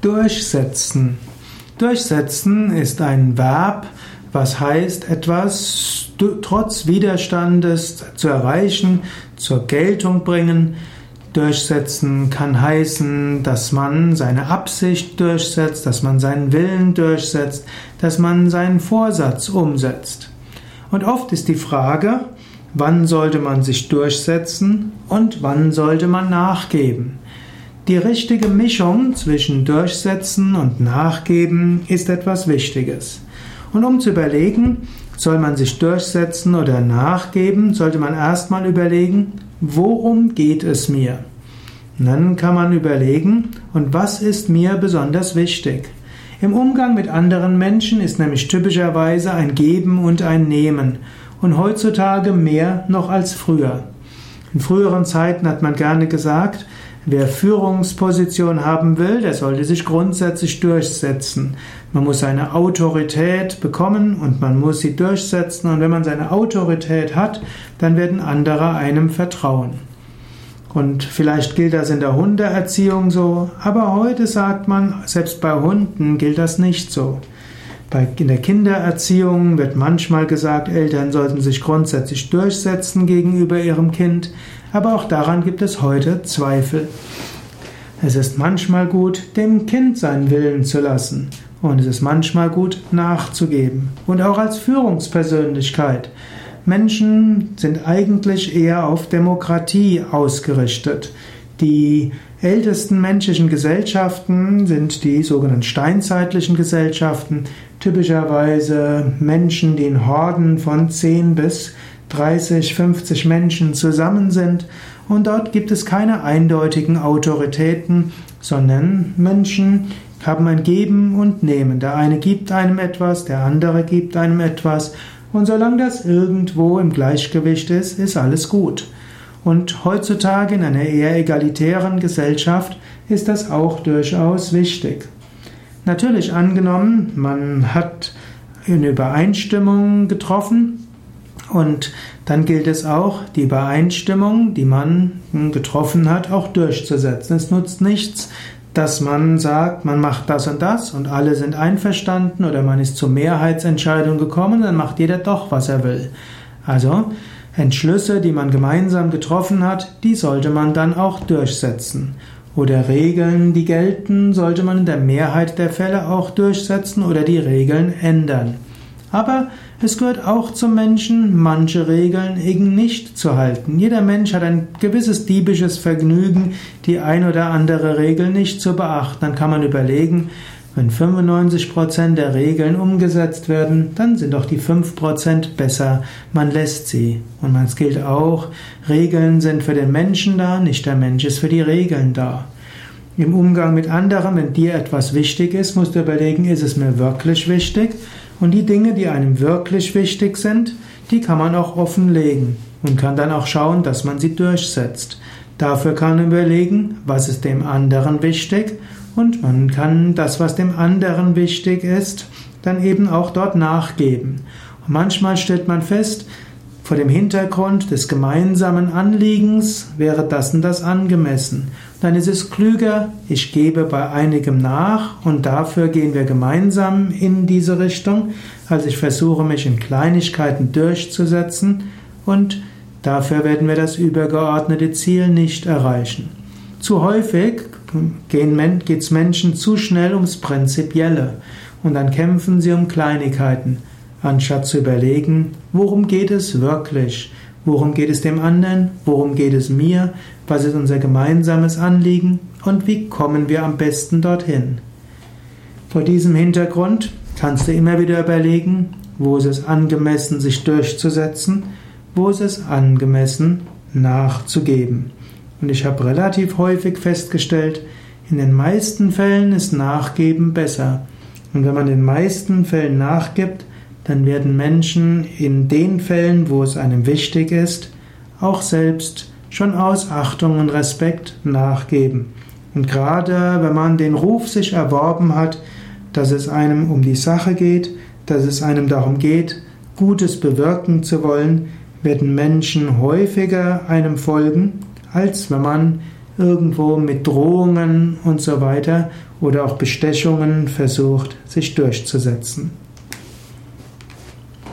Durchsetzen. Durchsetzen ist ein Verb, was heißt, etwas trotz Widerstandes zu erreichen, zur Geltung bringen. Durchsetzen kann heißen, dass man seine Absicht durchsetzt, dass man seinen Willen durchsetzt, dass man seinen Vorsatz umsetzt. Und oft ist die Frage, wann sollte man sich durchsetzen und wann sollte man nachgeben. Die richtige Mischung zwischen Durchsetzen und Nachgeben ist etwas Wichtiges. Und um zu überlegen, soll man sich durchsetzen oder nachgeben, sollte man erstmal überlegen, worum geht es mir? Und dann kann man überlegen, und was ist mir besonders wichtig? Im Umgang mit anderen Menschen ist nämlich typischerweise ein Geben und ein Nehmen und heutzutage mehr noch als früher. In früheren Zeiten hat man gerne gesagt, Wer Führungsposition haben will, der sollte sich grundsätzlich durchsetzen. Man muss seine Autorität bekommen und man muss sie durchsetzen. Und wenn man seine Autorität hat, dann werden andere einem vertrauen. Und vielleicht gilt das in der Hundeerziehung so, aber heute sagt man, selbst bei Hunden gilt das nicht so. in der Kindererziehung wird manchmal gesagt, Eltern sollten sich grundsätzlich durchsetzen gegenüber ihrem Kind. Aber auch daran gibt es heute Zweifel. Es ist manchmal gut, dem Kind seinen Willen zu lassen. Und es ist manchmal gut, nachzugeben. Und auch als Führungspersönlichkeit. Menschen sind eigentlich eher auf Demokratie ausgerichtet. Die ältesten menschlichen Gesellschaften sind die sogenannten steinzeitlichen Gesellschaften, typischerweise Menschen, die in Horden von 10 bis 30, 50 Menschen zusammen sind und dort gibt es keine eindeutigen Autoritäten, sondern Menschen haben ein Geben und Nehmen. Der eine gibt einem etwas, der andere gibt einem etwas und solange das irgendwo im Gleichgewicht ist, ist alles gut. Und heutzutage in einer eher egalitären Gesellschaft ist das auch durchaus wichtig. Natürlich angenommen, man hat eine Übereinstimmung getroffen, und dann gilt es auch, die Übereinstimmung, die man getroffen hat, auch durchzusetzen. Es nutzt nichts, dass man sagt, man macht das und das und alle sind einverstanden oder man ist zur Mehrheitsentscheidung gekommen, dann macht jeder doch, was er will. Also Entschlüsse, die man gemeinsam getroffen hat, die sollte man dann auch durchsetzen. Oder Regeln, die gelten, sollte man in der Mehrheit der Fälle auch durchsetzen oder die Regeln ändern. Aber es gehört auch zum Menschen, manche Regeln eben nicht zu halten. Jeder Mensch hat ein gewisses diebisches Vergnügen, die ein oder andere Regel nicht zu beachten. Dann kann man überlegen, wenn 95% der Regeln umgesetzt werden, dann sind doch die 5% besser. Man lässt sie. Und es gilt auch, Regeln sind für den Menschen da, nicht der Mensch ist für die Regeln da. Im Umgang mit anderen, wenn dir etwas wichtig ist, musst du überlegen, ist es mir wirklich wichtig? Und die Dinge, die einem wirklich wichtig sind, die kann man auch offenlegen und kann dann auch schauen, dass man sie durchsetzt. Dafür kann man überlegen, was ist dem anderen wichtig und man kann das, was dem anderen wichtig ist, dann eben auch dort nachgeben. Und manchmal stellt man fest, vor dem Hintergrund des gemeinsamen Anliegens wäre das und das angemessen. Dann ist es klüger, ich gebe bei einigem nach und dafür gehen wir gemeinsam in diese Richtung, als ich versuche mich in Kleinigkeiten durchzusetzen und dafür werden wir das übergeordnete Ziel nicht erreichen. Zu häufig geht es Menschen zu schnell ums Prinzipielle und dann kämpfen sie um Kleinigkeiten anstatt zu überlegen, worum geht es wirklich? Worum geht es dem anderen? Worum geht es mir? Was ist unser gemeinsames Anliegen? Und wie kommen wir am besten dorthin? Vor diesem Hintergrund kannst du immer wieder überlegen, wo ist es angemessen, sich durchzusetzen, wo ist es angemessen, nachzugeben. Und ich habe relativ häufig festgestellt, in den meisten Fällen ist Nachgeben besser. Und wenn man in den meisten Fällen nachgibt, dann werden Menschen in den Fällen, wo es einem wichtig ist, auch selbst schon aus Achtung und Respekt nachgeben. Und gerade wenn man den Ruf sich erworben hat, dass es einem um die Sache geht, dass es einem darum geht, Gutes bewirken zu wollen, werden Menschen häufiger einem folgen, als wenn man irgendwo mit Drohungen und so weiter oder auch Bestechungen versucht, sich durchzusetzen.